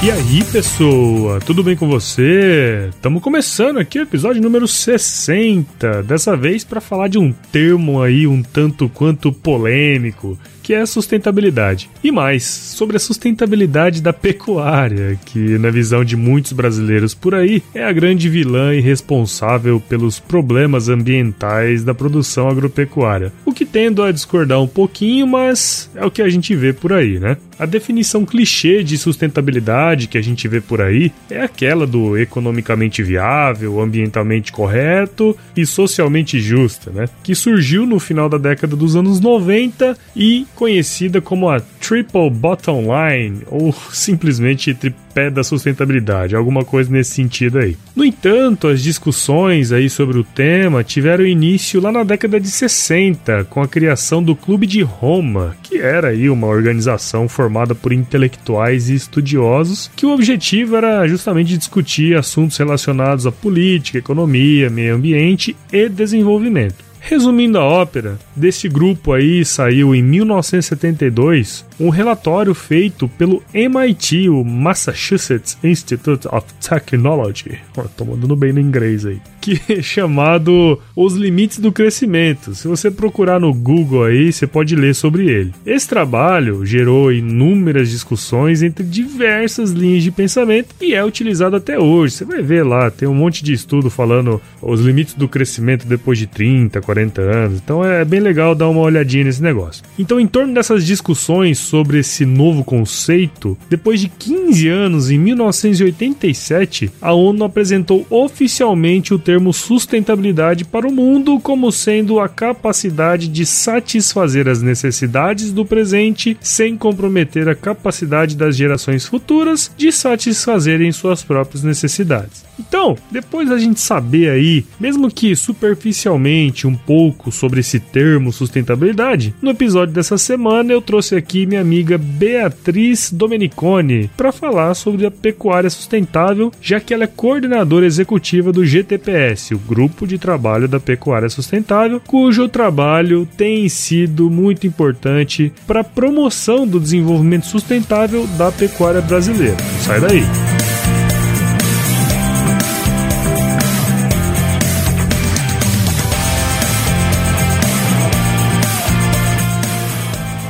E aí, pessoa, tudo bem com você? Estamos começando aqui o episódio número 60, dessa vez para falar de um termo aí um tanto quanto polêmico, que é a sustentabilidade. E mais, sobre a sustentabilidade da pecuária, que na visão de muitos brasileiros por aí é a grande vilã e responsável pelos problemas ambientais da produção agropecuária. O que tendo a discordar um pouquinho, mas é o que a gente vê por aí, né? A definição clichê de sustentabilidade que a gente vê por aí é aquela do economicamente viável, ambientalmente correto e socialmente justa, né? Que surgiu no final da década dos anos 90 e conhecida como a Triple Bottom Line ou simplesmente tripé da sustentabilidade, alguma coisa nesse sentido aí. No entanto, as discussões aí sobre o tema tiveram início lá na década de 60 com a criação do Clube de Roma, que era aí uma organização formada por intelectuais e estudiosos, que o objetivo era justamente discutir assuntos relacionados à política, economia, meio ambiente e desenvolvimento. Resumindo a ópera, desse grupo aí saiu em 1972 um relatório feito pelo MIT, o Massachusetts Institute of Technology. Tô mandando bem no inglês aí. Que é chamado Os Limites do Crescimento. Se você procurar no Google aí, você pode ler sobre ele. Esse trabalho gerou inúmeras discussões entre diversas linhas de pensamento e é utilizado até hoje. Você vai ver lá, tem um monte de estudo falando os limites do crescimento depois de 30, 40 anos. Então é bem legal dar uma olhadinha nesse negócio. Então, em torno dessas discussões sobre esse novo conceito, depois de 15 anos, em 1987, a ONU apresentou oficialmente o termo sustentabilidade para o mundo como sendo a capacidade de satisfazer as necessidades do presente sem comprometer a capacidade das gerações futuras de satisfazerem suas próprias necessidades. Então, depois da gente saber aí, mesmo que superficialmente, um pouco sobre esse termo sustentabilidade, no episódio dessa semana eu trouxe aqui minha amiga Beatriz Domenicone para falar sobre a pecuária sustentável, já que ela é coordenadora executiva do GTPS, o Grupo de Trabalho da Pecuária Sustentável, cujo trabalho tem sido muito importante para a promoção do desenvolvimento sustentável da pecuária brasileira. Sai daí!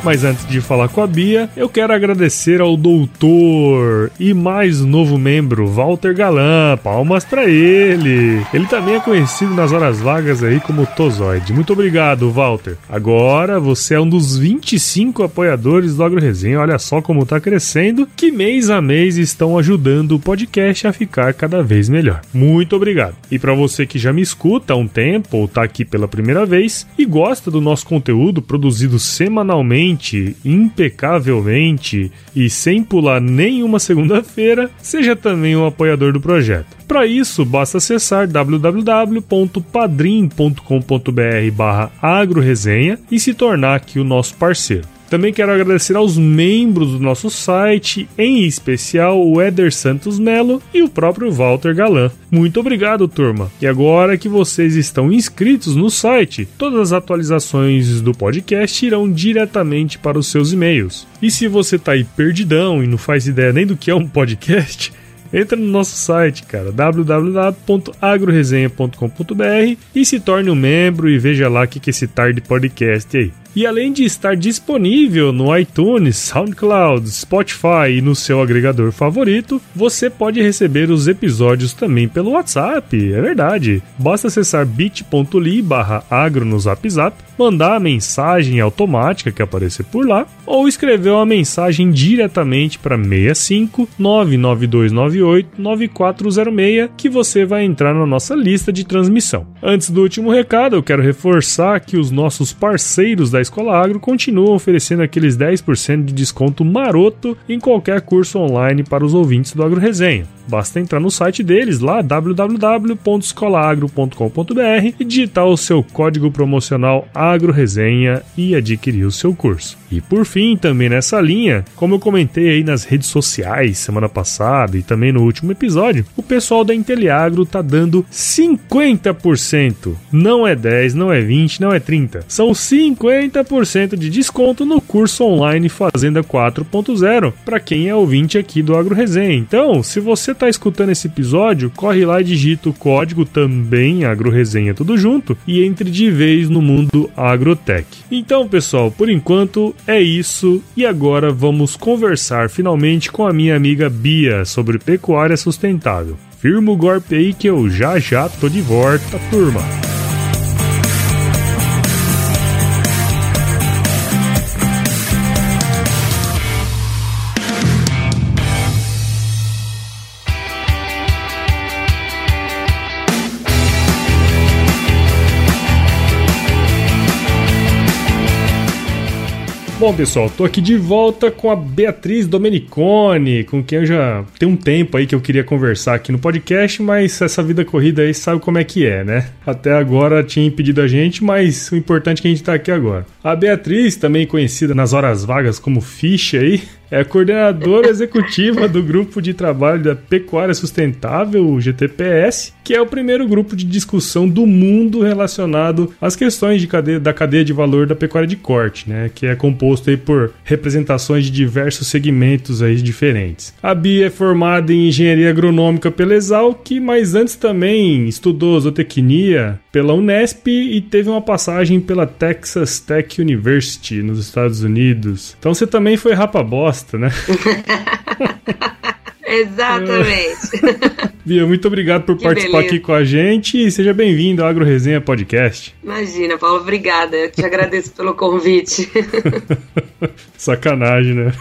Mas antes de falar com a Bia, eu quero agradecer ao doutor e mais novo membro, Walter Galan. Palmas para ele. Ele também é conhecido nas horas vagas aí como Tozoide. Muito obrigado, Walter. Agora você é um dos 25 apoiadores do Agro Resenha. Olha só como tá crescendo, que mês a mês estão ajudando o podcast a ficar cada vez melhor. Muito obrigado. E para você que já me escuta há um tempo ou tá aqui pela primeira vez e gosta do nosso conteúdo produzido semanalmente impecavelmente e sem pular nenhuma segunda-feira, seja também um apoiador do projeto. Para isso, basta acessar www.padrim.com.br barra agroresenha e se tornar aqui o nosso parceiro. Também quero agradecer aos membros do nosso site, em especial o Éder Santos Melo e o próprio Walter Galan. Muito obrigado, turma. E agora que vocês estão inscritos no site, todas as atualizações do podcast irão diretamente para os seus e-mails. E se você está aí perdidão e não faz ideia nem do que é um podcast, entra no nosso site, cara, www.agroresenha.com.br e se torne um membro e veja lá o que, que é esse tarde podcast aí. E além de estar disponível no iTunes, SoundCloud, Spotify e no seu agregador favorito, você pode receber os episódios também pelo WhatsApp, é verdade. Basta acessar bit.ly barra agro no Zap Zap, mandar a mensagem automática que aparecer por lá, ou escrever uma mensagem diretamente para 65 99298 9406 que você vai entrar na nossa lista de transmissão. Antes do último recado, eu quero reforçar que os nossos parceiros da Escola Agro continuam oferecendo aqueles 10% de desconto maroto em qualquer curso online para os ouvintes do Agro Resenha. Basta entrar no site deles lá www.escolaagro.com.br e digitar o seu código promocional AgroResenha e adquirir o seu curso. E por fim, também nessa linha, como eu comentei aí nas redes sociais semana passada e também no último episódio, o pessoal da Inteliagro tá dando 50%. Não é 10, não é 20, não é 30. São 50% de desconto no curso online Fazenda 4.0 para quem é ouvinte aqui do Agro Resenha. Então, se você tá escutando esse episódio, corre lá e digita o código também Agro Resenha tudo junto e entre de vez no mundo agrotech. Então, pessoal, por enquanto é isso e agora vamos conversar finalmente com a minha amiga Bia sobre pecuária sustentável. Firma o golpe aí que eu já já tô de volta, turma. Bom, pessoal, tô aqui de volta com a Beatriz Domenicone, com quem eu já tem um tempo aí que eu queria conversar aqui no podcast, mas essa vida corrida aí sabe como é que é, né? Até agora tinha impedido a gente, mas o importante é que a gente tá aqui agora. A Beatriz, também conhecida nas horas vagas como Ficha aí, é coordenadora executiva do grupo de trabalho da Pecuária Sustentável, o GTPS, que é o primeiro grupo de discussão do mundo relacionado às questões de cadeia, da cadeia de valor da pecuária de corte, né, que é composto aí por representações de diversos segmentos aí diferentes. A Bia é formada em engenharia agronômica pela Exalc, mas antes também estudou zootecnia pela Unesp e teve uma passagem pela Texas Tech University nos Estados Unidos. Então você também foi rapa bosta, né? Exatamente. Bia, muito obrigado por que participar beleza. aqui com a gente e seja bem-vindo ao Agro Resenha Podcast. Imagina, Paulo, obrigada. Eu te agradeço pelo convite. Sacanagem, né?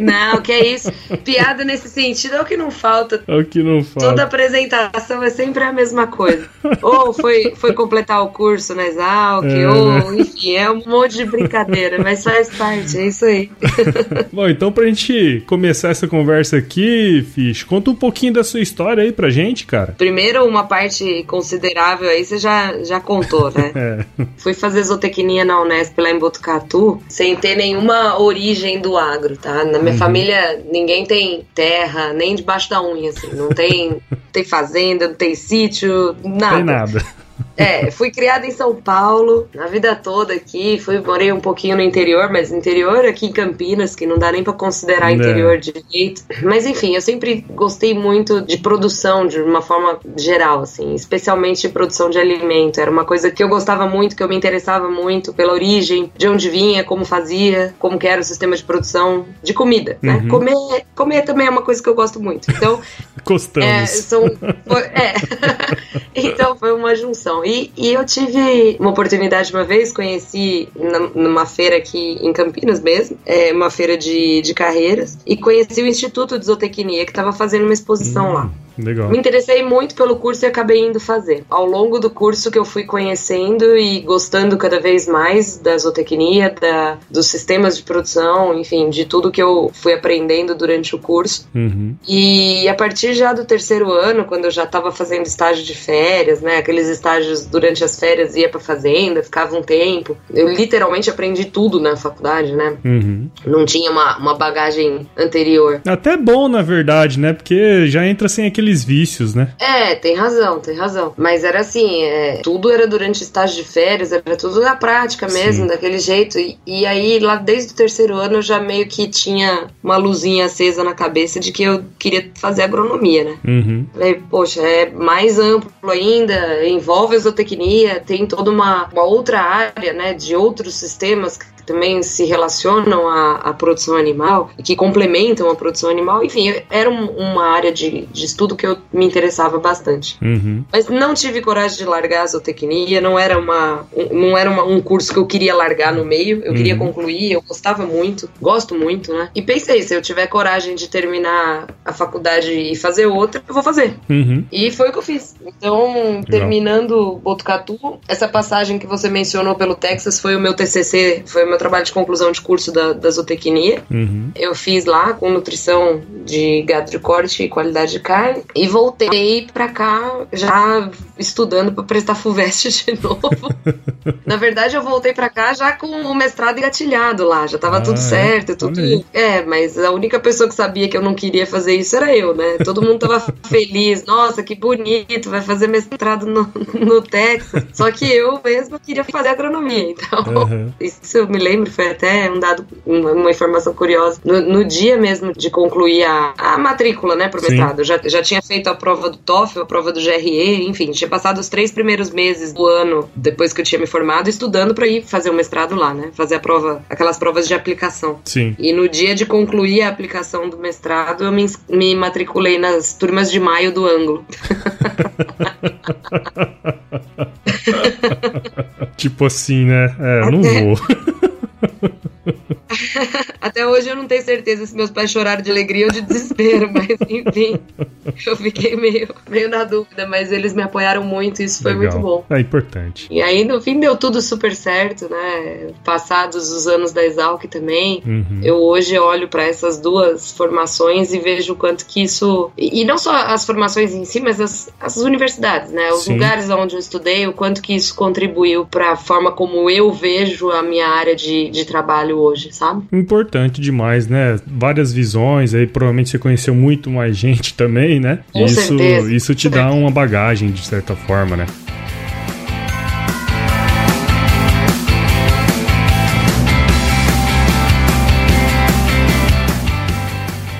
Não, que é isso. Piada nesse sentido é o que não falta. É o que não falta. Toda apresentação é sempre a mesma coisa. ou foi, foi completar o curso na Exalc, é. ou, enfim, é um monte de brincadeira, mas faz parte, é isso aí. Bom, então pra gente começar essa conversa aqui, Fish, conta um pouquinho da sua história aí pra gente, cara. Primeiro, uma parte considerável aí você já, já contou, né? É. Fui fazer zootecnia na Unesp lá em Botucatu, sem ter nenhuma origem do agro, tá? Na minha uhum. família, ninguém tem terra, nem debaixo da unha, assim. Não tem, tem fazenda, não tem sítio, nada. Tem nada. É, fui criada em São Paulo, na vida toda aqui, fui, morei um pouquinho no interior, mas interior aqui em Campinas, que não dá nem para considerar interior de jeito. Mas enfim, eu sempre gostei muito de produção de uma forma geral, assim, especialmente de produção de alimento. Era uma coisa que eu gostava muito, que eu me interessava muito pela origem, de onde vinha, como fazia, como que era o sistema de produção de comida, né? Uhum. Comer, comer também é uma coisa que eu gosto muito. Então, Gostamos. É, são, é. então foi uma junção. E, e eu tive uma oportunidade uma vez, conheci numa feira aqui em Campinas mesmo, é, uma feira de, de carreiras, e conheci o Instituto de Zootecnia, que estava fazendo uma exposição hum. lá. Legal. Me interessei muito pelo curso e acabei indo fazer. Ao longo do curso que eu fui conhecendo e gostando cada vez mais da zootecnia, da, dos sistemas de produção, enfim, de tudo que eu fui aprendendo durante o curso. Uhum. E a partir já do terceiro ano, quando eu já estava fazendo estágio de férias, né, aqueles estágios durante as férias ia para fazenda, ficava um tempo. Eu literalmente aprendi tudo na faculdade, né? Uhum. Não tinha uma, uma bagagem anterior. Até bom, na verdade, né? Porque já entra sem aquele aqueles vícios, né? É, tem razão, tem razão. Mas era assim, é, tudo era durante estágio de férias, era tudo na prática mesmo, Sim. daquele jeito. E, e aí, lá desde o terceiro ano, eu já meio que tinha uma luzinha acesa na cabeça de que eu queria fazer agronomia, né? Uhum. Falei, poxa, é mais amplo ainda, envolve zootecnia, tem toda uma, uma outra área, né, de outros sistemas que também se relacionam à, à, produção animal que complementam a produção animal. Enfim, era um, uma área de, de, estudo que eu me interessava bastante. Uhum. Mas não tive coragem de largar a zootecnia, não era, uma, não era uma, um curso que eu queria largar no meio, eu uhum. queria concluir, eu gostava muito, gosto muito, né? E pensei, se eu tiver coragem de terminar a faculdade e fazer outra, eu vou fazer. Uhum. E foi o que eu fiz. Então, terminando Botucatu, essa passagem que você mencionou pelo Texas foi o meu TCC, foi o meu trabalho de conclusão de curso da, da zootecnia. Uhum. Eu fiz lá com nutrição de gado de corte e qualidade de carne e voltei para cá já estudando para prestar FUVEST de novo. Na verdade, eu voltei para cá já com o mestrado engatilhado lá, já tava ah, tudo é? certo, tudo. É, mas a única pessoa que sabia que eu não queria fazer isso era eu, né? Todo mundo tava feliz, nossa, que bonito, vai fazer mestrado no, no Texas. Só que eu mesma queria fazer agronomia, então uhum. isso me lembro lembro, foi até um dado, uma, informação curiosa. No, no, dia mesmo de concluir a, a matrícula, né, pro mestrado, já, já tinha feito a prova do TOEFL, a prova do GRE, enfim, tinha passado os três primeiros meses do ano depois que eu tinha me formado, estudando para ir fazer o mestrado lá, né, fazer a prova, aquelas provas de aplicação. Sim. E no dia de concluir a aplicação do mestrado, eu me, me matriculei nas turmas de maio do ângulo. tipo assim, né? É, não vou. Até hoje eu não tenho certeza se meus pais choraram de alegria ou de desespero, mas enfim, eu fiquei meio, meio na dúvida, mas eles me apoiaram muito e isso foi Legal. muito bom. É importante. E aí no fim deu tudo super certo, né? Passados os anos da Exalc também, uhum. eu hoje olho para essas duas formações e vejo o quanto que isso. E não só as formações em si, mas as, as universidades, né? Os Sim. lugares onde eu estudei, o quanto que isso contribuiu para a forma como eu vejo a minha área de, de trabalho hoje, sabe? Importante demais, né? Várias visões, aí provavelmente você conheceu muito mais gente também, né? Com isso, certeza. isso te dá uma bagagem, de certa forma, né?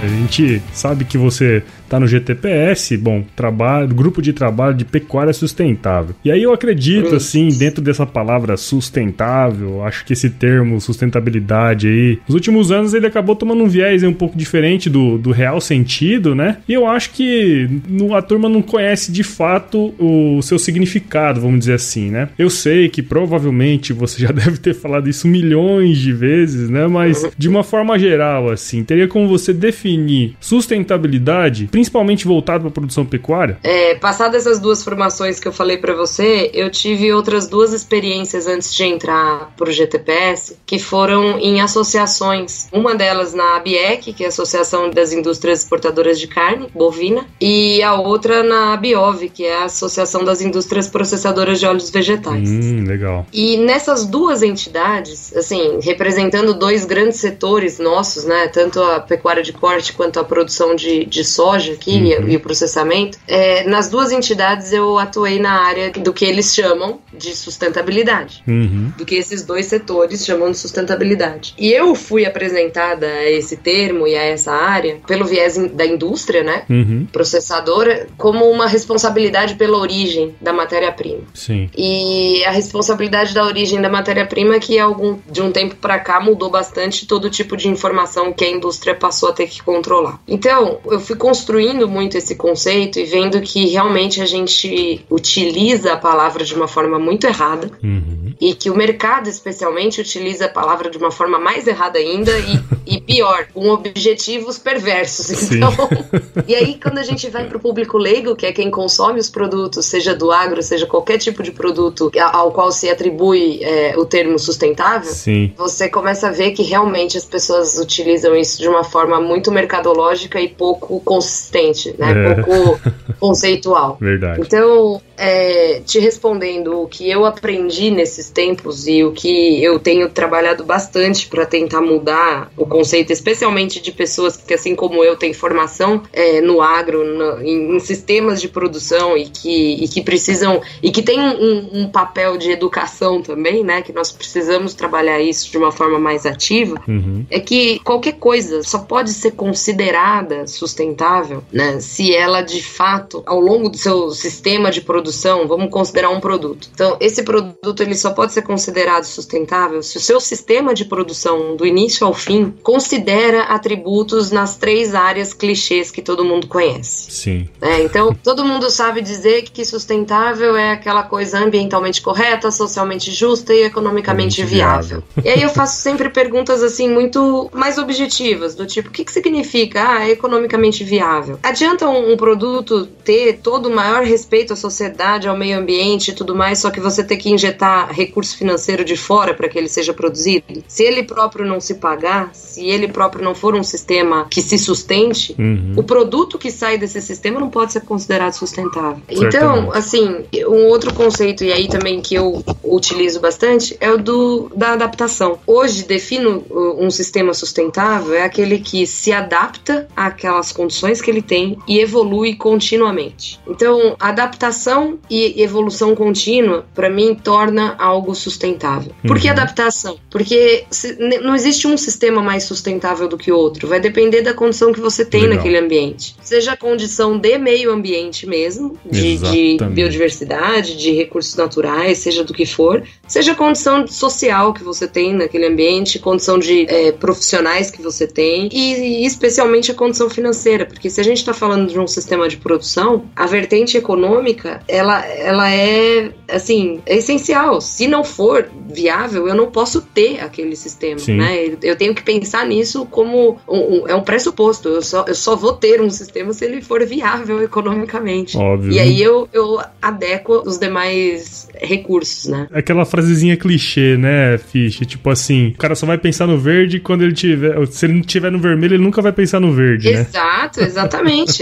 A gente sabe que você tá no GTPS, bom, trabalho, grupo de trabalho de pecuária sustentável. E aí eu acredito, assim, dentro dessa palavra sustentável, acho que esse termo sustentabilidade aí, nos últimos anos ele acabou tomando um viés um pouco diferente do, do real sentido, né? E eu acho que no, a turma não conhece de fato o seu significado, vamos dizer assim, né? Eu sei que provavelmente você já deve ter falado isso milhões de vezes, né? Mas de uma forma geral, assim, teria como você definir sustentabilidade, principalmente voltado para a produção pecuária? É, passadas essas duas formações que eu falei para você, eu tive outras duas experiências antes de entrar para o GTPS, que foram em associações. Uma delas na ABIEC, que é a Associação das Indústrias Exportadoras de Carne Bovina, e a outra na ABIOV, que é a Associação das Indústrias Processadoras de Óleos Vegetais. Hum, legal. E nessas duas entidades, assim, representando dois grandes setores nossos, né, tanto a pecuária de corte quanto a produção de, de soja, aqui uhum. e, o processamento, é, nas duas entidades eu atuei na área do que eles chamam de sustentabilidade, uhum. do que esses dois setores chamam de sustentabilidade. E eu fui apresentada a esse termo e a essa área pelo viés da indústria, né, uhum. processadora, como uma responsabilidade pela origem da matéria-prima. Sim. E a responsabilidade da origem da matéria-prima que algum de um tempo para cá mudou bastante todo tipo de informação que a indústria passou a ter que controlar. Então, eu fui construindo construindo muito esse conceito e vendo que realmente a gente utiliza a palavra de uma forma muito errada uhum. e que o mercado, especialmente, utiliza a palavra de uma forma mais errada ainda e, e pior, com objetivos perversos. Então, e aí quando a gente vai para o público leigo, que é quem consome os produtos, seja do agro, seja qualquer tipo de produto ao qual se atribui é, o termo sustentável, Sim. você começa a ver que realmente as pessoas utilizam isso de uma forma muito mercadológica e pouco consistente consistente, né? É. Pouco conceitual. Verdade. Então, é, te respondendo o que eu aprendi nesses tempos e o que eu tenho trabalhado bastante para tentar mudar o conceito, especialmente de pessoas que, assim como eu, têm formação é, no agro, no, em, em, sistemas de produção e que, e que precisam e que tem um, um, papel de educação também, né? Que nós precisamos trabalhar isso de uma forma mais ativa. Uhum. É que qualquer coisa só pode ser considerada sustentável, né? Se ela de fato, ao longo do seu sistema de produção vamos considerar um produto. Então, esse produto ele só pode ser considerado sustentável se o seu sistema de produção, do início ao fim, considera atributos nas três áreas clichês que todo mundo conhece. Sim. É, então, todo mundo sabe dizer que sustentável é aquela coisa ambientalmente correta, socialmente justa e economicamente viável. viável. E aí eu faço sempre perguntas assim muito mais objetivas, do tipo, o que, que significa ah, economicamente viável? Adianta um, um produto ter todo o maior respeito à sociedade ao meio ambiente e tudo mais, só que você tem que injetar recurso financeiro de fora para que ele seja produzido. Se ele próprio não se pagar, se ele próprio não for um sistema que se sustente, uhum. o produto que sai desse sistema não pode ser considerado sustentável. Certamente. Então, assim, um outro conceito, e aí também que eu utilizo bastante, é o do, da adaptação. Hoje, defino uh, um sistema sustentável é aquele que se adapta àquelas condições que ele tem e evolui continuamente. Então, adaptação e evolução contínua, para mim, torna algo sustentável. Por que uhum. adaptação? Porque se, não existe um sistema mais sustentável do que outro. Vai depender da condição que você tem Legal. naquele ambiente. Seja a condição de meio ambiente mesmo, de, de, biodiversidade, de recursos naturais, seja do que for, seja a condição social que você tem naquele ambiente, condição de é, profissionais que você tem e, e especialmente a condição financeira. Porque se a gente está falando de um sistema de produção, a vertente econômica ela, ela é, assim, é essencial. Se não for viável, eu não posso ter aquele sistema, Sim. né? Eu tenho que pensar nisso como um, um, é um pressuposto. Eu só, eu só vou ter um sistema se ele for viável economicamente. Óbvio. E aí eu, eu adequo os demais recursos, né? Aquela frasezinha clichê, né, Fish? Tipo assim, o cara só vai pensar no verde quando ele tiver. Se ele não tiver no vermelho, ele nunca vai pensar no verde, Exato, né? exatamente,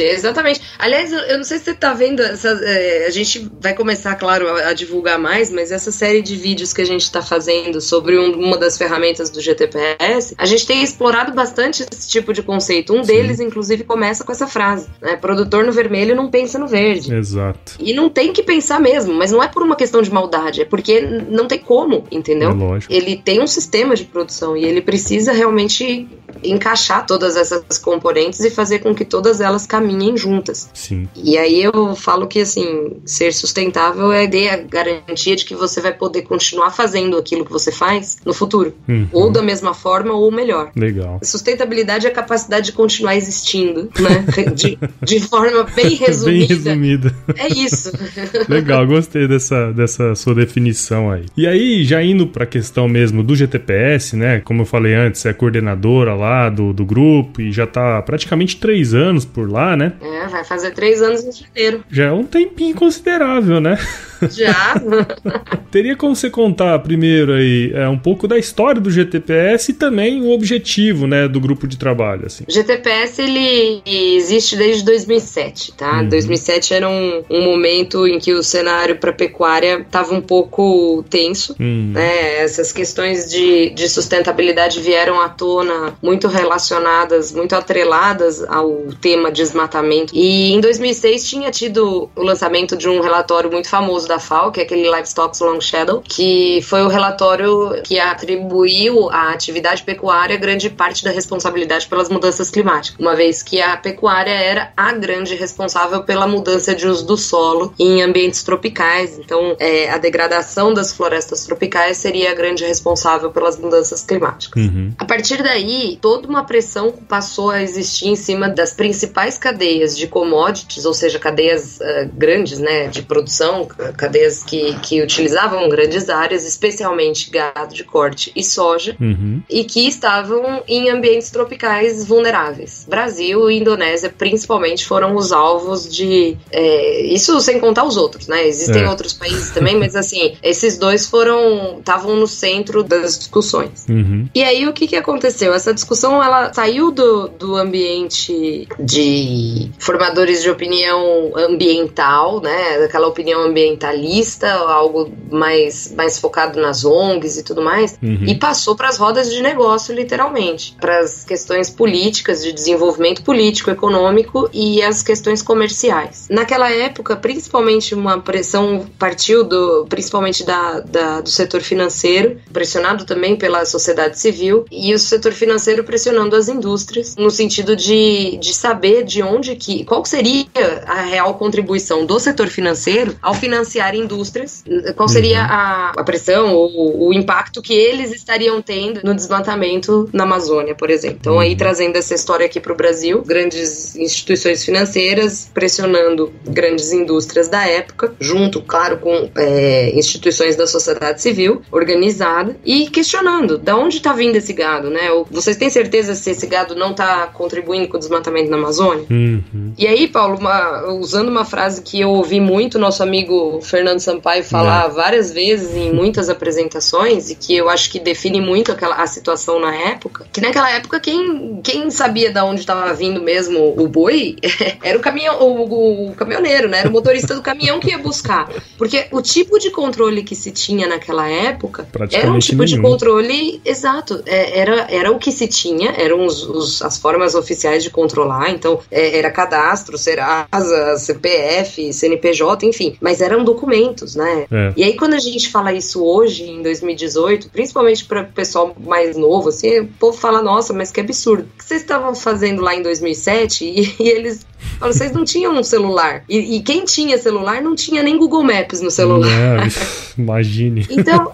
exatamente. Aliás, eu, eu, não sei se você tá vendo essa, é, a gente vai começar, claro, a, a, divulgar mais, mas essa série de vídeos que a gente está fazendo sobre um, uma das ferramentas do GTPS, a gente tem explorado bastante esse tipo de conceito. Um Sim. deles, inclusive, começa com essa frase: né? produtor no vermelho não pensa no verde. Exato. E não tem que pensar mesmo, mas não é por uma questão de maldade, é porque não tem como, entendeu? É lógico. Ele tem um sistema de produção e ele precisa realmente encaixar todas essas componentes e fazer com que todas elas caminhem juntas. Sim. E aí eu falo que assim, ser sustentável é a garantia de que você vai poder continuar fazendo aquilo que você faz no futuro, uhum. ou da mesma forma ou melhor. Legal. Sustentabilidade é a capacidade de continuar existindo, né? de, de forma bem resumida. bem resumida. É isso. Legal, gostei dessa, dessa sua definição aí. E aí, já indo para a questão mesmo do GTPS, né? Como eu falei antes, é coordenadora lá do, do grupo e já tá praticamente três anos por lá, né? É, vai fazer três anos em janeiro. Já é um tempinho considerável, né? Já. Teria como você contar primeiro aí é, um pouco da história do GTPS e também o objetivo, né, do grupo de trabalho, assim. O GTPS, ele existe desde 2007, tá? Uhum. 2007 era um, um momento em que o cenário para pecuária estava um pouco tenso, uhum. né? Essas questões de, de sustentabilidade vieram à tona muito relacionadas, muito atreladas ao tema desmatamento. E em 2006 tinha tido o lançamento de um relatório muito famoso da FAO, que é aquele Livestock's Long Shadow, que foi o relatório que atribuiu à atividade pecuária grande parte da responsabilidade pelas mudanças climáticas, uma vez que a pecuária era a grande responsável pela mudança de uso do solo em ambientes tropicais. Então, é, a degradação das florestas tropicais seria a grande responsável pelas mudanças climáticas. Uhum. A partir daí, toda uma pressão passou a existir em cima das principais cadeias de commodities, ou seja, cadeias uh, grandes, né, de produção, cadeias que, que utilizavam grandes áreas, especialmente gado de corte e soja, uhum. e que estavam em ambientes tropicais vulneráveis. Brasil e Indonésia, principalmente, foram os alvos de. É, isso sem contar os outros, né? Existem é. outros países também, mas assim, esses dois foram. estavam no centro das discussões. Uhum. E aí o que, que aconteceu? Essa discussão ela saiu do, do ambiente de formadores de opinião ambiental, né? Daquela opinião ambientalista, algo mais, mais focado nas ONGs e tudo mais, uhum. e passou para as rodas de negócio, literalmente, para as questões políticas, de desenvolvimento político, econômico e as questões comerciais. Naquela época, principalmente uma pressão partiu do, principalmente da, da, do setor financeiro, pressionado também pela sociedade civil, e o setor financeiro pressionando as indústrias, no sentido de, de saber de onde que, qual seria a real contribuição do setor financeiro ao financiar indústrias, qual seria uhum. a, a pressão ou o impacto que eles estariam tendo no desmatamento na Amazônia, por exemplo. Então, aí uhum. trazendo essa história aqui para o Brasil, grandes instituições financeiras pressionando grandes indústrias da época, junto, claro, com é, instituições da sociedade civil organizada e questionando de onde está vindo esse gado, né? Vocês têm certeza se esse gado não está contribuindo com o desmatamento na Amazônia? Uhum. E aí, Paulo, uma, usando uma frase que eu ouvi muito nosso amigo Fernando Sampaio falar várias vezes em muitas apresentações e que eu acho que define muito aquela, a situação na época, que naquela época quem, quem sabia de onde estava vindo mesmo o boi era o caminhão, o, o caminhoneiro, né? Era o motorista do caminhão que ia buscar. Porque o tipo de controle que se tinha naquela época era um tipo nenhum. de controle exato. É, era, era o que se tinha, eram os, os, as formas oficiais de controlar. Então, é, era cadastro, Serasa, CPF, CNPJ, enfim. Mas eram documentos, né? É. E aí, quando a gente fala isso hoje, em 2018, principalmente para o pessoal mais novo, assim, o povo fala: nossa, mas que absurdo. O que vocês estavam fazendo lá em 2007? E, e eles vocês não tinham um celular. E, e, quem tinha celular não tinha nem Google Maps no celular. Não, imagine. Então,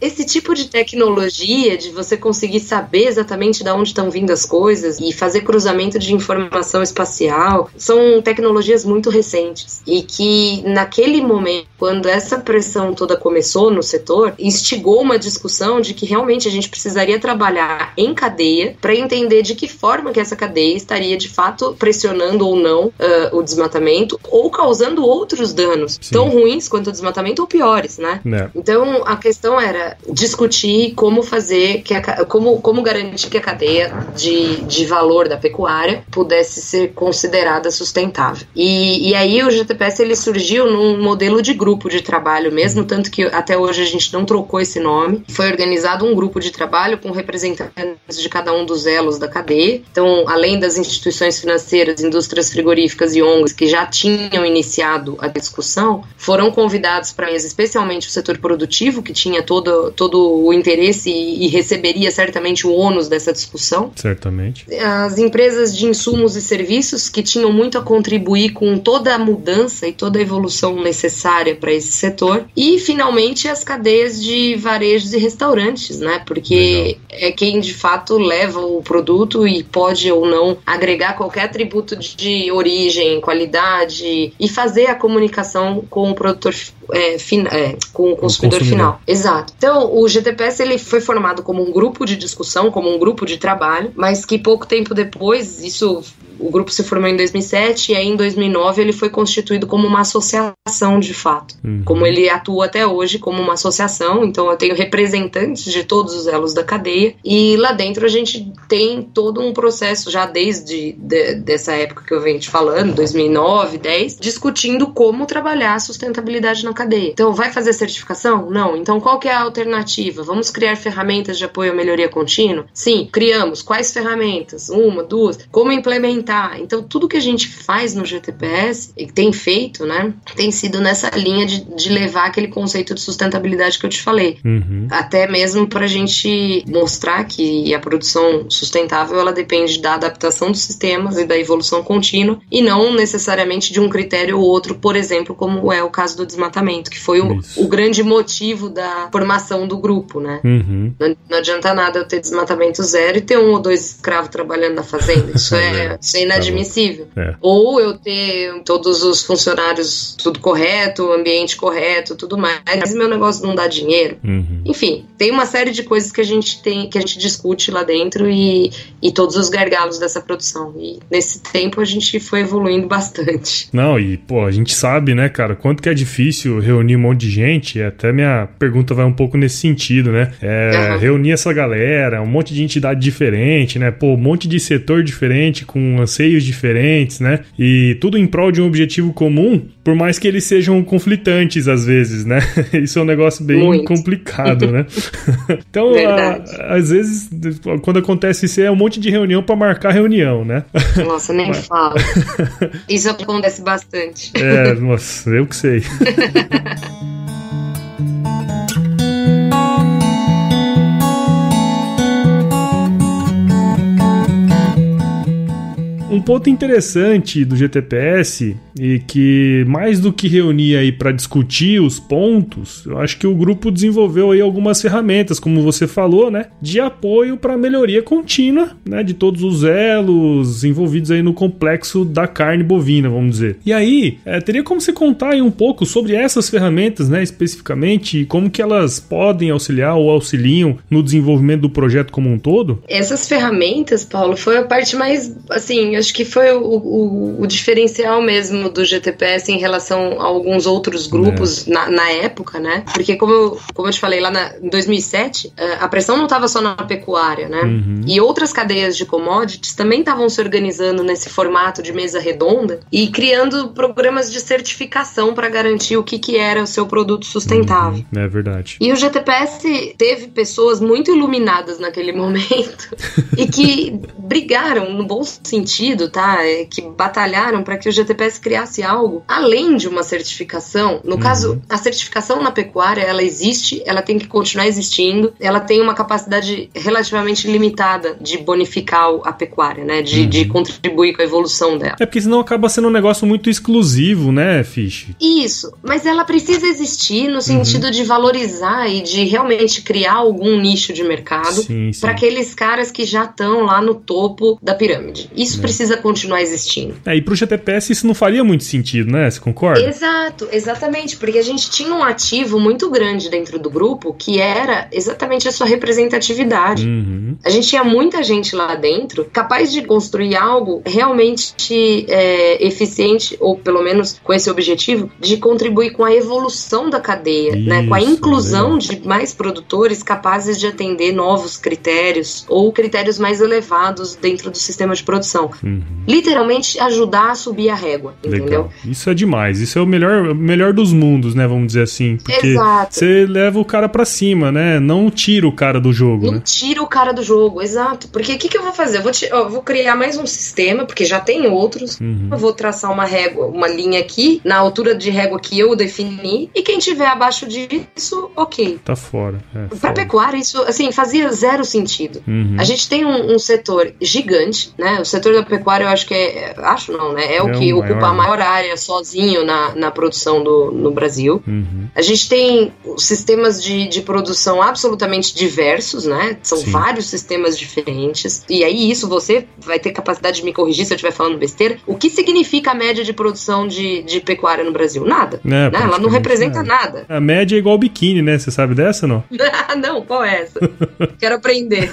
esse tipo de tecnologia, de você conseguir saber exatamente de onde estão vindo as coisas e fazer cruzamento de informação espacial, são tecnologias muito recentes. E que, naquele momento, quando essa pressão toda começou no setor, instigou uma discussão de que realmente a gente precisaria trabalhar em cadeia para entender de que forma que essa cadeia estaria de fato pressionando ou não uh, o desmatamento ou causando outros danos Sim. tão ruins quanto o desmatamento ou piores, né? É. Então a questão era discutir como fazer que a, como, como garantir que a cadeia de, de valor da pecuária pudesse ser considerada sustentável. E, e aí o GTPS ele surgiu num modelo de grupo de trabalho mesmo, tanto que até hoje a gente não trocou esse nome. Foi organizado um grupo de trabalho com representantes de cada um dos elos da cadeia. Então, além das instituições financeiras, indústrias frigoríficas e ONGs que já tinham iniciado a discussão foram convidados para mesa, especialmente o setor produtivo, que tinha todo, todo o interesse e, e receberia certamente o ônus dessa discussão. Certamente. As empresas de insumos e serviços que tinham muito a contribuir com toda a mudança e toda a evolução necessária para esse setor. E, finalmente, as cadeias de varejos e restaurantes, né? Porque Legal. é quem de fato leva o produto e pode ou não agregar qualquer atributo de origem, qualidade e fazer a comunicação com o produtor é, fin, é, com o consumidor, consumidor, final. Exato. Então, o GTPS ele foi formado como um grupo de discussão, como um grupo de trabalho, mas que pouco tempo depois, isso o grupo se formou em 2007 e aí em 2009 ele foi constituído como uma associação de fato. Uhum. Como ele atua até hoje como uma associação, então eu tenho representantes de todos os elos da cadeia e lá dentro a gente tem todo um processo já desde de, dessa época que eu venho te falando, 2009, 10, discutindo como trabalhar a sustentabilidade na cadeia. Então, vai fazer certificação? Não. Então, qual que é a alternativa? Vamos criar ferramentas de apoio à melhoria contínua? Sim, criamos. Quais ferramentas? Uma, duas. Como implementar então, tudo que a gente faz no GTPS e tem feito, né, tem sido nessa linha de, de levar aquele conceito de sustentabilidade que eu te falei. Uhum. Até mesmo para a gente mostrar que a produção sustentável ela depende da adaptação dos sistemas e da evolução contínua e não necessariamente de um critério ou outro, por exemplo, como é o caso do desmatamento, que foi o, o grande motivo da formação do grupo, né? Uhum. Não, não, adianta nada eu ter desmatamento zero e ter um ou dois escravos trabalhando na fazenda. Isso é, é É inadmissível. É. Ou eu ter todos os funcionários tudo correto, ambiente correto, tudo mais, mas meu negócio não dá dinheiro. Uhum. Enfim, tem uma série de coisas que a gente tem, que a gente discute lá dentro e, e todos os gargalos dessa produção. E nesse tempo a gente foi evoluindo bastante. Não, e pô, a gente sabe, né, cara, quanto que é difícil reunir um monte de gente. Até minha pergunta vai um pouco nesse sentido, né? É, uhum. Reunir essa galera, um monte de entidade diferente, né? Pô, um monte de setor diferente, com anseios diferentes, né? E tudo em prol de um objetivo comum, por mais que eles sejam conflitantes às vezes, né? Isso é um negócio bem Muito. complicado, né? então, a, às vezes, quando acontece isso, é um monte de reunião para marcar reunião, né? Nossa, nem Mas... fala. Isso acontece bastante. É, nossa, eu que sei. Um ponto interessante do GTPS e que mais do que reunir aí para discutir os pontos, eu acho que o grupo desenvolveu aí algumas ferramentas, como você falou, né, de apoio para melhoria contínua, né, de todos os elos envolvidos aí no complexo da carne bovina, vamos dizer. E aí, é, teria como você contar aí um pouco sobre essas ferramentas, né, especificamente, e como que elas podem auxiliar ou auxiliam no desenvolvimento do projeto como um todo? Essas ferramentas, Paulo, foi a parte mais, assim, acho que foi o, o, o, diferencial mesmo do GTPS em relação a alguns outros grupos é. na, na, época, né? Porque, como eu, como eu te falei, lá na, em 2007, é, a pressão não estava só na pecuária, né? Uhum. E outras cadeias de commodities também estavam se organizando nesse formato de mesa redonda e criando programas de certificação para garantir o que, que era o seu produto sustentável. Uhum. É verdade. E o GTPS teve pessoas muito iluminadas naquele momento e que brigaram, no bom sentido, tá? É, que batalharam para que o GTPS criasse algo além de uma certificação. No uhum. caso, a certificação na pecuária, ela existe, ela tem que continuar existindo, ela tem uma capacidade relativamente limitada de bonificar a pecuária, né? De, uhum. de contribuir com a evolução dela. É porque senão acaba sendo um negócio muito exclusivo, né, Fish? Isso, mas ela precisa existir no sentido uhum. de valorizar e de realmente criar algum nicho de mercado para aqueles caras que já estão lá no topo da pirâmide. Isso é. precisa precisa continuar existindo. É, e pro GTPS isso não faria muito sentido, né? Você concorda? Exato, exatamente, porque a gente tinha um ativo muito grande dentro do grupo que era exatamente a sua representatividade. Uhum. A gente tinha muita gente lá dentro capaz de construir algo realmente é, eficiente, ou pelo menos com esse objetivo, de contribuir com a evolução da cadeia, isso, né? com a inclusão de mais produtores capazes de atender novos critérios ou critérios mais elevados dentro do sistema de produção. Uhum. Uhum. Literalmente ajudar a subir a régua, entendeu? Legal. Isso é demais. Isso é o melhor, melhor dos mundos, né? Vamos dizer assim. Porque exato. você leva o cara para cima, né? Não tira o cara do jogo. Não né? tira o cara do jogo, exato. Porque o que, que eu vou fazer? Eu vou, eu vou criar mais um sistema, porque já tem outros. Uhum. Eu vou traçar uma régua, uma linha aqui, na altura de régua que eu defini, e quem tiver abaixo disso, ok. Tá fora. É, pra pecuária, isso assim, fazia zero sentido. Uhum. A gente tem um, um setor gigante, né? O setor da pecuária agropecuário, eu acho que é. Acho não, né? É, é o que ocupa maior. a maior área sozinho na, na produção do, no Brasil. Uhum. A gente tem sistemas de, de produção absolutamente diversos, né? São Sim. vários sistemas diferentes. E aí, isso você vai ter capacidade de me corrigir se eu estiver falando besteira. O que significa a média de produção de, de pecuária no Brasil? Nada. É, né? Ela não representa nada. A média é igual biquíni, né? Você sabe dessa não? não, qual é essa? Quero aprender.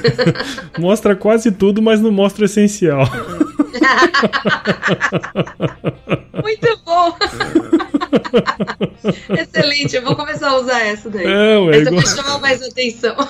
mostra quase tudo, mas não mostra o essencial. Muito bom! Excelente, eu vou começar a usar essa daí. É, ué, essa igual... vai chamar mais atenção.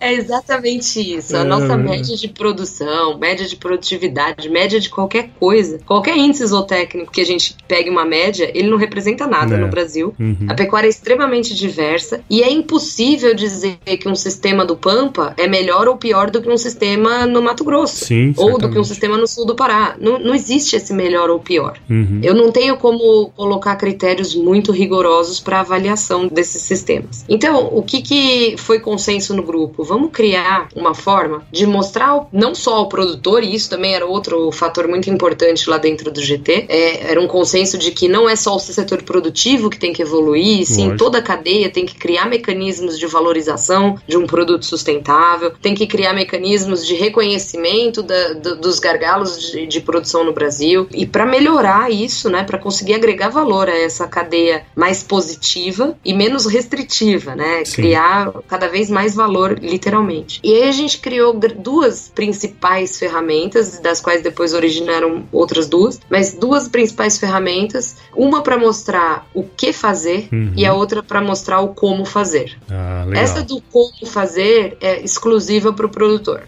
é exatamente isso. A é, nossa média de produção, média de produtividade, média de qualquer coisa, qualquer índice zootécnico que a gente pegue uma média, ele não representa nada é. no Brasil. Uhum. A pecuária é extremamente diversa e é impossível dizer que um sistema do Pampa é melhor ou pior do que um sistema no Mato Grosso. Sim, ou do que um sistema no sul do Pará. Não, não existe esse melhor ou pior. Uhum. Eu não tenho como colocar critérios muito rigorosos para avaliação desses sistemas. Então, o que, que foi consenso no grupo? Vamos criar uma forma de mostrar não só ao produtor, e isso também era outro fator muito importante lá dentro do GT, é, era um consenso de que não é só o setor produtivo que tem que evoluir, sim, toda a cadeia tem que criar mecanismos de valorização de um produto sustentável, tem que criar mecanismos de reconhecimento da, do, dos gargalos de, de, produção no Brasil. E para melhorar isso, né, para conseguir agregar valor a essa cadeia mais positiva e menos restritiva, né, sim. criar cada vez mais valor, literalmente. E aí a gente criou duas principais ferramentas, das quais depois originaram outras duas, mas duas principais ferramentas, uma para mostrar o que fazer uhum. e a outra para mostrar o como fazer. Ah, Essa do como fazer é exclusiva para o produtor.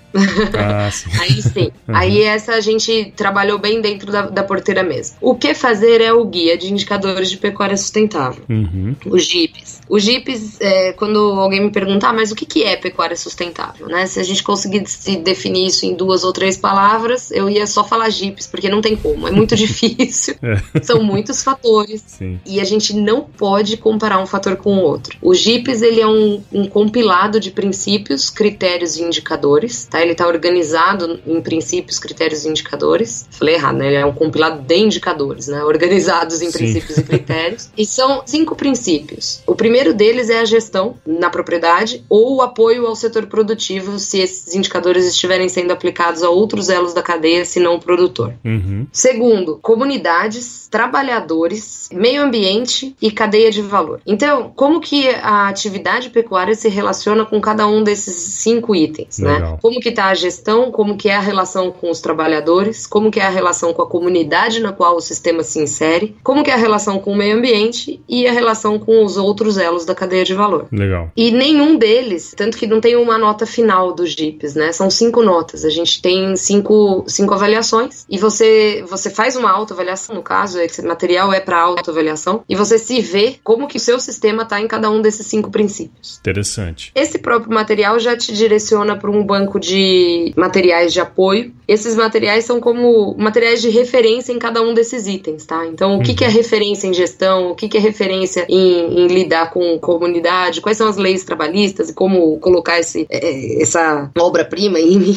Ah, sim. Aí sim. Uhum. Aí essa a gente trabalhou bem dentro da, da, porteira mesmo. O que fazer é o guia de indicadores de pecuária sustentável, uhum. o GIPs. O GIPs, é, quando alguém me perguntar, ah, mas o que, que é pecuária sustentável? Né? Se a gente conseguisse definir isso em duas ou três palavras, eu ia só falar GIPs, porque não tem como. É muito difícil. é. São muitos fatores. Sim. E a gente não pode comparar um fator com o outro. O GIPs, ele é um, um compilado de princípios, critérios e indicadores. Tá? Ele está organizado em princípios, critérios e indicadores. Falei errado, né? Ele é um compilado de indicadores, né? Organizados em Sim. princípios e critérios. E são cinco princípios. O primeiro deles é a gestão na propriedade ou o apoio ao setor produtivo se esses indicadores estiverem sendo aplicados a outros elos da cadeia, se não o produtor. Uhum. Segundo, comunidades, trabalhadores, meio ambiente e cadeia de valor. Então, como que a atividade pecuária se relaciona com cada um desses cinco itens, né? Legal. né? Como que está a gestão, como que é a relação com os trabalhadores, como que é a relação com a comunidade na qual o sistema se insere, como que é a relação com o meio ambiente e a relação com os outros elos da cadeia de valor. Legal. E nenhum deles, tanto que não tem uma nota final dos JIPs, né? São cinco notas. A gente tem cinco, cinco avaliações e você você faz uma autoavaliação, no caso, esse material é para autoavaliação e você se vê como que o seu sistema está em cada um desses cinco princípios. Interessante. Esse próprio material já te direciona para um banco de materiais de apoio. Esses materiais são como materiais de referência em cada um desses itens, tá? Então, o que, que é uhum. referência em gestão, o que, que é referência em, em, lidar com comunidade, quais são as leis trabalhistas e como colocar esse, é, é essa obra-prima em,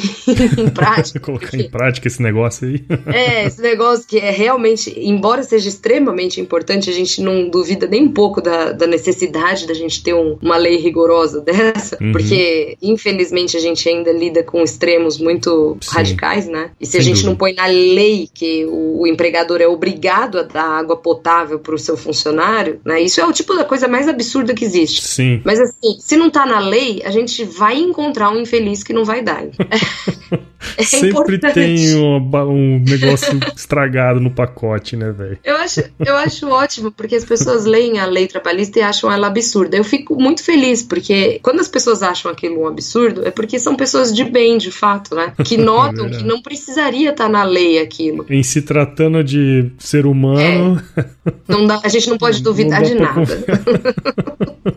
em prática. colocar em prática esse negócio aí. é, esse negócio que é realmente, embora seja extremamente importante, a gente não duvida nem um pouco da, da necessidade da gente ter um, uma lei rigorosa dessa, uhum. porque infelizmente a gente ainda lida com extremos muito Sim. radicais, né? E se Sem a gente dúvida. não põe na lei que o, o, empregador é obrigado a dar água potável para o seu funcionário, né? Isso é o tipo da coisa mais absurda que existe. Sim. Mas assim, se não tá na lei, a gente vai encontrar um infeliz que não vai dar. É Sempre importante. tem um, um negócio estragado no pacote, né, velho? Eu acho, eu acho ótimo, porque as pessoas leem a lei trabalhista e acham ela absurda. Eu fico muito feliz, porque quando as pessoas acham aquilo um absurdo, é porque são pessoas de bem, de fato, né? Que notam é que não precisaria estar tá na lei aquilo. Em se tratando de ser humano. É. Não dá, a gente não pode duvidar não de nada.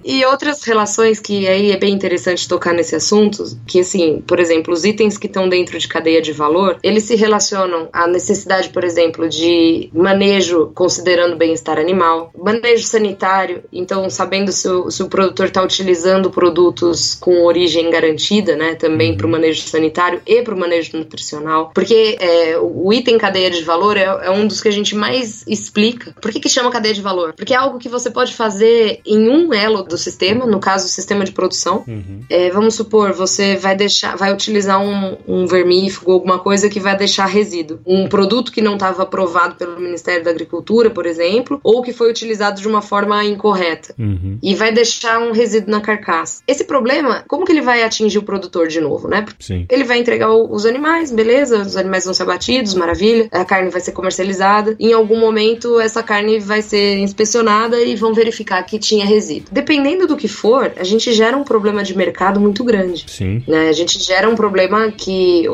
E outras relações que aí é bem interessante tocar nesse assunto, que assim, por exemplo, os itens que estão dentro de cadeia de valor, eles se relacionam à necessidade, por exemplo, de manejo considerando bem-estar animal, manejo sanitário, então sabendo se o, se o produtor está utilizando produtos com origem garantida, né, também para o manejo sanitário e para o manejo nutricional, porque é, o item cadeia de valor é, é, um dos que a gente mais explica. Por que, que chama cadeia de valor? Porque é algo que você pode fazer em um elo do sistema, no caso, o sistema de produção. Uhum. É, vamos supor, você vai deixar, vai utilizar um, um vermífugo, alguma coisa que vai deixar resíduo. Um produto que não estava aprovado pelo Ministério da Agricultura, por exemplo, ou que foi utilizado de uma forma incorreta. Uhum. E vai deixar um resíduo na carcaça. Esse problema, como que ele vai atingir o produtor de novo, né? Sim. Ele vai entregar os animais, beleza, os animais vão ser abatidos, maravilha, a carne vai ser comercializada. Em algum momento, essa carne vai ser inspecionada e vão verificar que tinha resíduo. Dependendo do que for, a gente gera um problema de mercado muito grande. Sim. Né? A gente gera um problema que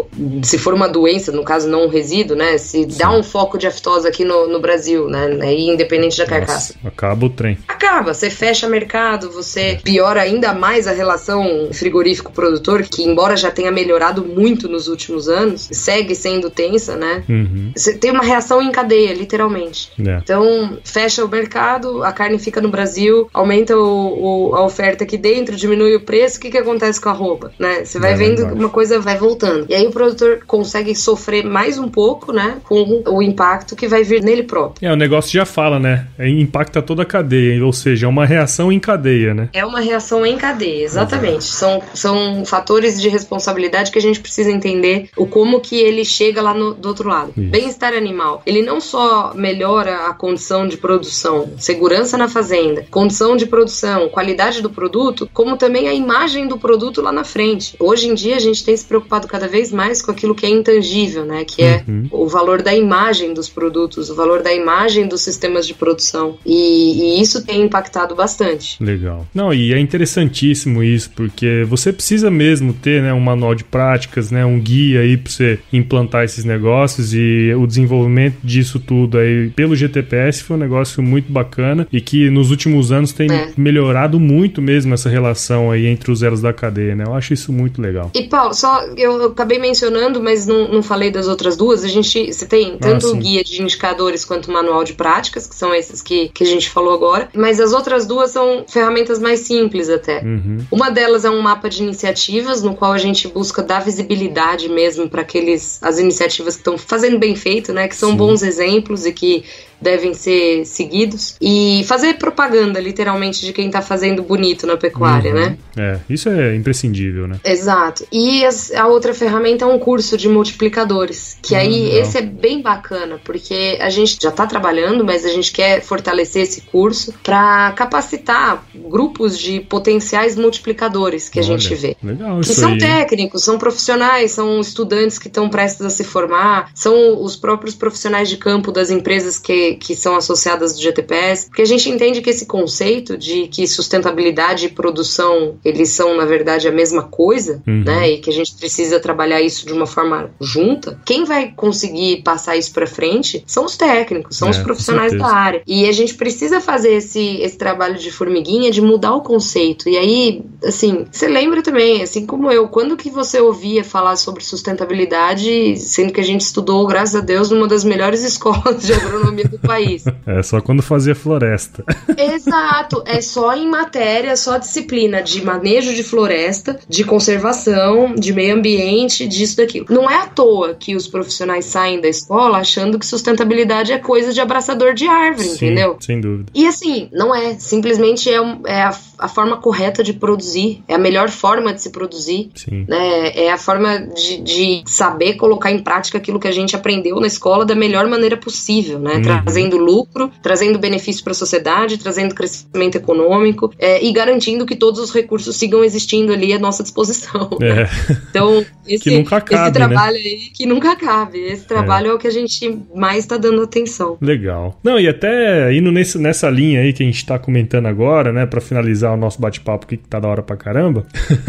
se for uma doença, no caso não um resíduo, né? Se Sim. dá um foco de aftosa aqui no, no Brasil, né? Aí, independente da carcaça. Nossa, acaba o trem. Acaba, você fecha mercado, você piora ainda mais a relação frigorífico-produtor, que embora já tenha melhorado muito nos últimos anos, segue sendo tensa, né? Uhum. Você tem uma reação em cadeia, literalmente. É. Então, fecha o mercado, a carne fica no Brasil, aumenta o, o, a oferta aqui dentro, diminui o preço, o que, que acontece com a roupa, né? Você vai, vai vendo uma coisa vai voltando. E aí o produtor consegue sofrer mais um pouco, né? Com o impacto que vai vir nele próprio. É, o negócio já fala, né? É, impacta toda a cadeia, ou seja, é uma reação em cadeia, né? É uma reação em cadeia, exatamente. São, são fatores de responsabilidade que a gente precisa entender o como que ele chega lá no, do outro lado. Bem-estar animal. Ele não só melhora a condição de produção, segurança na fazenda, condição de produção, qualidade do produto, como também a imagem do produto lá na frente. Hoje em dia a gente tem se preocupado cada vez mais com aquilo que é intangível, né? Que é uhum. o valor da imagem dos produtos, o valor da imagem dos sistemas de produção. E, e isso tem impactado bastante. Legal. Não, e é interessantíssimo isso, porque você precisa mesmo ter né, um manual de práticas, né, um guia aí para você implantar esses negócios e o desenvolvimento disso tudo aí pelo GTPS foi um negócio muito bacana e que nos últimos anos tem é. melhorado muito mesmo essa relação aí entre os elos da cadeia, né? Eu acho isso muito legal. E Paulo, só eu acabei mencionando, mas não, não falei das outras duas. A gente você tem ah, tanto ah, o guia de indicadores quanto o manual de práticas, que são esses que, que a gente falou agora, mas as outras duas são ferramentas mais simples até. Uhum. Uma delas é um mapa de iniciativas, no qual a gente busca dar visibilidade mesmo para aqueles as iniciativas que estão fazendo bem feito, né? Que são Sim. bons exemplos e que devem ser seguidos e fazer propaganda, literalmente, de quem tá fazendo bonito na pecuária, uhum. né? É, isso é imprescindível, né? Exato. E a outra ferramenta é um curso de multiplicadores, que aí legal. esse é bem bacana, porque a gente já tá trabalhando, mas a gente quer fortalecer esse curso para capacitar grupos de potenciais multiplicadores que Olha, a gente vê. Legal, que são aí. técnicos, são profissionais, são estudantes que estão prestes a se formar, são os próprios profissionais de campo das empresas que que, são associadas do GTPS, porque a gente entende que esse conceito de que sustentabilidade e produção eles são na verdade a mesma coisa, uhum. né, e que a gente precisa trabalhar isso de uma forma junta. Quem vai conseguir passar isso para frente são os técnicos, são é, os profissionais da área. E a gente precisa fazer esse, esse trabalho de formiguinha de mudar o conceito. E aí, assim, você lembra também, assim como eu, quando que você ouvia falar sobre sustentabilidade, sendo que a gente estudou, graças a Deus, numa das melhores escolas de agronomia do país. É só quando fazia floresta. Exato, é só em matéria, só disciplina de manejo de floresta, de conservação, de meio ambiente, disso, daquilo. Não é à toa que os profissionais saem da escola achando que sustentabilidade é coisa de abraçador de árvore, Sim, entendeu? Sem dúvida. E assim, não é. Simplesmente é, é a, a, forma correta de produzir, é a melhor forma de se produzir. Sim. Né? É a forma de, de saber colocar em prática aquilo que a gente aprendeu na escola da melhor maneira possível, né? Uhum trazendo lucro, trazendo benefício para a sociedade, trazendo crescimento econômico é, e garantindo que todos os recursos sigam existindo ali à nossa disposição. É. Então, esse, cabe, esse né? trabalho né? aí que nunca cabe. Esse trabalho é, é o que a gente mais está dando atenção. Legal. Não, e até indo nesse, nessa linha aí que a gente está comentando agora, né, para finalizar o nosso bate-papo que tá da hora pra caramba.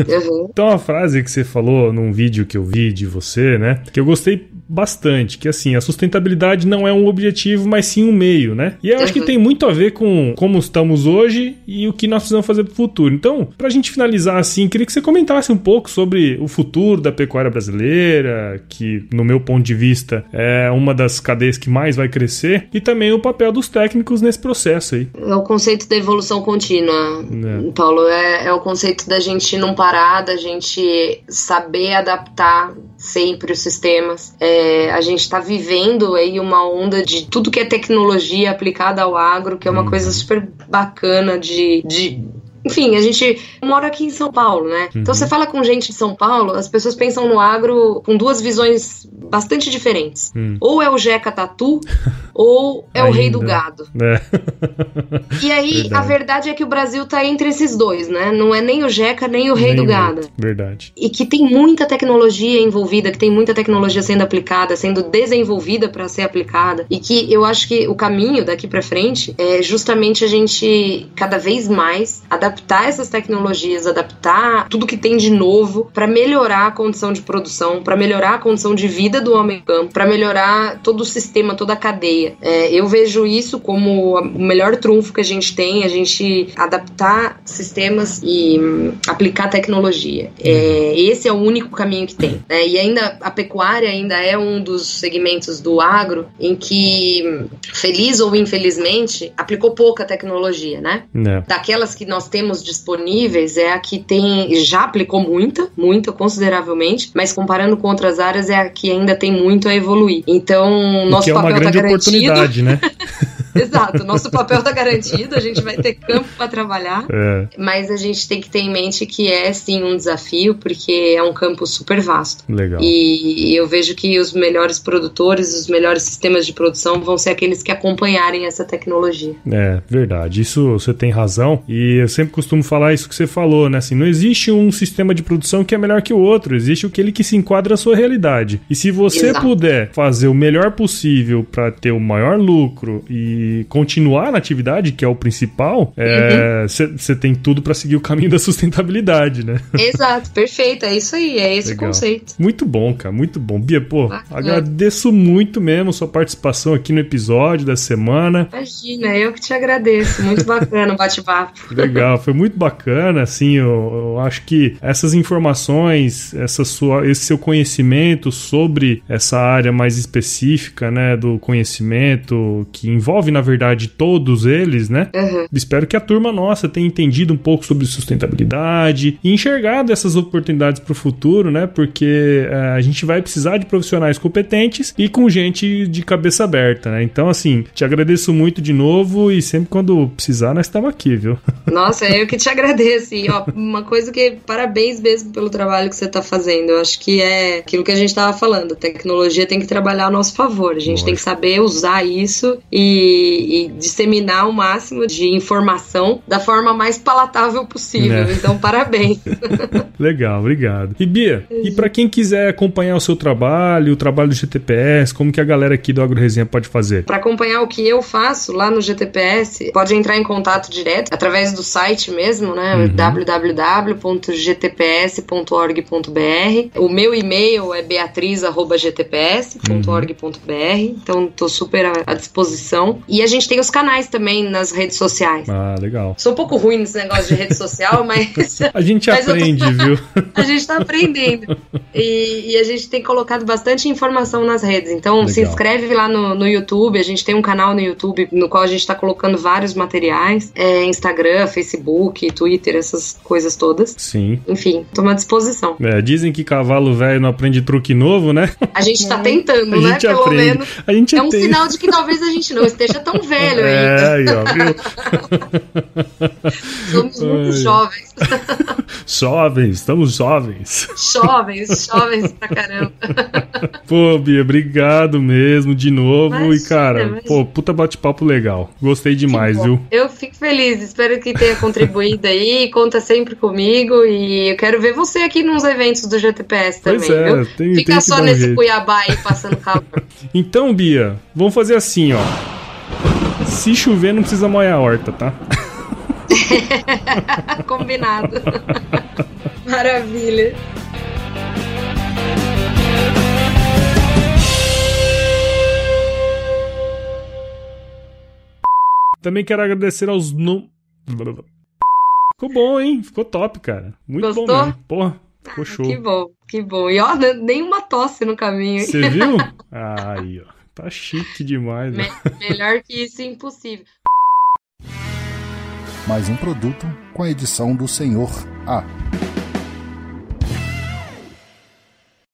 Uhum. então, uma frase que você falou num vídeo que eu vi de você, né, que eu gostei bastante, que assim, a sustentabilidade não é um objetivo, mas sim um meio, né? E eu acho que uhum. tem muito a ver com como estamos hoje e o que nós precisamos fazer para o futuro. Então, para a gente finalizar assim, queria que você comentasse um pouco sobre o futuro da pecuária brasileira, que no meu ponto de vista é uma das cadeias que mais vai crescer, e também o papel dos técnicos nesse processo aí. É o conceito da evolução contínua, é. Paulo, é, é o conceito da gente não parar, da gente saber adaptar sempre os sistemas. É, a gente está vivendo aí uma onda de tudo que é tecnologia aplicada ao agro, que é uma uhum. coisa super bacana de, de enfim, a gente mora aqui em São Paulo, né? Uhum. Então você fala com gente de São Paulo, as pessoas pensam no agro com duas visões bastante diferentes. Uhum. Ou é o Jeca Tatu, ou é Ainda. o rei do gado. É. E aí, verdade. a verdade é que o Brasil tá entre esses dois, né? Não é nem o Jeca, nem o rei nem do gado. Verdade. E que tem muita tecnologia envolvida, que tem muita tecnologia sendo aplicada, sendo desenvolvida para ser aplicada. E que eu acho que o caminho daqui para frente é justamente a gente cada vez mais adaptar adaptar essas tecnologias, adaptar tudo que tem de novo para melhorar a condição de produção, para melhorar a condição de vida do homem campo, para melhorar todo o sistema, toda a cadeia. É, eu vejo isso como o melhor trunfo que a gente tem, a gente adaptar sistemas e hum, aplicar tecnologia. É, esse é o único caminho que tem. Né? E ainda a pecuária ainda é um dos segmentos do agro em que, hum, feliz ou infelizmente, aplicou pouca tecnologia, né? É. Daquelas que nós temos disponíveis, é a que tem já aplicou muita, muita consideravelmente, mas comparando com outras áreas é a que ainda tem muito a evoluir. Então, nosso é papel uma grande tá oportunidade, né? Exato, nosso papel está garantido, a gente vai ter campo para trabalhar, é. mas a gente tem que ter em mente que é sim um desafio, porque é um campo super vasto. Legal. E eu vejo que os melhores produtores, os melhores sistemas de produção vão ser aqueles que acompanharem essa tecnologia. É, verdade. Isso você tem razão. E eu sempre costumo falar isso que você falou, né? Assim, não existe um sistema de produção que é melhor que o outro, existe aquele que se enquadra à sua realidade. E se você Exato. puder fazer o melhor possível para ter o maior lucro e continuar na atividade, que é o principal, você é, uhum. tem tudo para seguir o caminho da sustentabilidade, né? Exato, perfeito, é isso aí, é esse Legal. conceito. Muito bom, cara, muito bom. Bia, pô, Bacana. agradeço muito mesmo sua participação aqui no episódio da semana. Imagina, eu que te agradeço, muito bacana o bate-papo. Legal, foi muito bacana, assim, eu, eu, acho que essas informações, essa sua, esse seu conhecimento sobre essa área mais específica, né, do conhecimento que envolve na verdade, todos eles, né? Uhum. Espero que a turma nossa tenha entendido um pouco sobre sustentabilidade e enxergado essas oportunidades para o futuro, né? Porque uh, a gente vai precisar de profissionais competentes e com gente de cabeça aberta, né? Então, assim, te agradeço muito de novo e sempre quando precisar, nós estamos aqui, viu? Nossa, eu que te agradeço. E, ó, uma coisa que, parabéns mesmo pelo trabalho que você está fazendo. Eu acho que é aquilo que a gente estava falando. A tecnologia tem que trabalhar ao nosso favor. A gente Lógico. tem que saber usar isso e e, disseminar o máximo de informação da forma mais palatável possível. É. Então, parabéns. Legal, obrigado. E Bia, e para quem quiser acompanhar o seu trabalho, o trabalho do GTPS, como que a galera aqui do Agro Resenha pode fazer? Para acompanhar o que eu faço lá no GTPS, pode entrar em contato direto através do site mesmo, né? Uhum. www.gtps.org.br. O meu e-mail é beatriz@gtps.org.br. Então, estou super à disposição e a gente tem os canais também nas redes sociais. Ah, legal. Sou um pouco ruim nesse negócio de rede social, mas. a gente aprende, tô... viu? a gente tá aprendendo. E, e, a gente tem colocado bastante informação nas redes. Então, legal. se inscreve lá no, no YouTube. A gente tem um canal no YouTube no qual a gente tá colocando vários materiais: é, Instagram, Facebook, Twitter, essas coisas todas. Sim. Enfim, tô à disposição. É, dizem que cavalo velho não aprende truque novo, né? A gente tá tentando, a né? Gente Pelo aprende. menos. A gente é um sinal de que talvez a gente não esteja tão velho é, ainda. É, aí, ó, Somos muito jovens. jovens, estamos jovens. Jovens, jovens pra caramba. Pô, Bia, obrigado mesmo de novo. Imagina, e, cara, imagina. pô, puta bate-papo legal. Gostei demais, viu? Eu fico feliz, espero que tenha contribuído aí. Conta sempre comigo. E eu quero ver você aqui nos eventos do GTPS também. Pois é, viu? Tem, Fica tem só nesse Cuiabá aí passando calor. então, Bia, vamos fazer assim, ó. Se chover, não precisa molhar a horta, tá? Combinado. Maravilha. Também quero agradecer aos. No... Ficou bom, hein? Ficou top, cara. Muito Gostou? bom mesmo. Porra, ficou ah, show. Que bom, que bom. E ó, nenhuma tosse no caminho. Você viu? Aí, ó. Tá chique demais. Me melhor que isso, impossível. Mais um produto com a edição do Senhor A.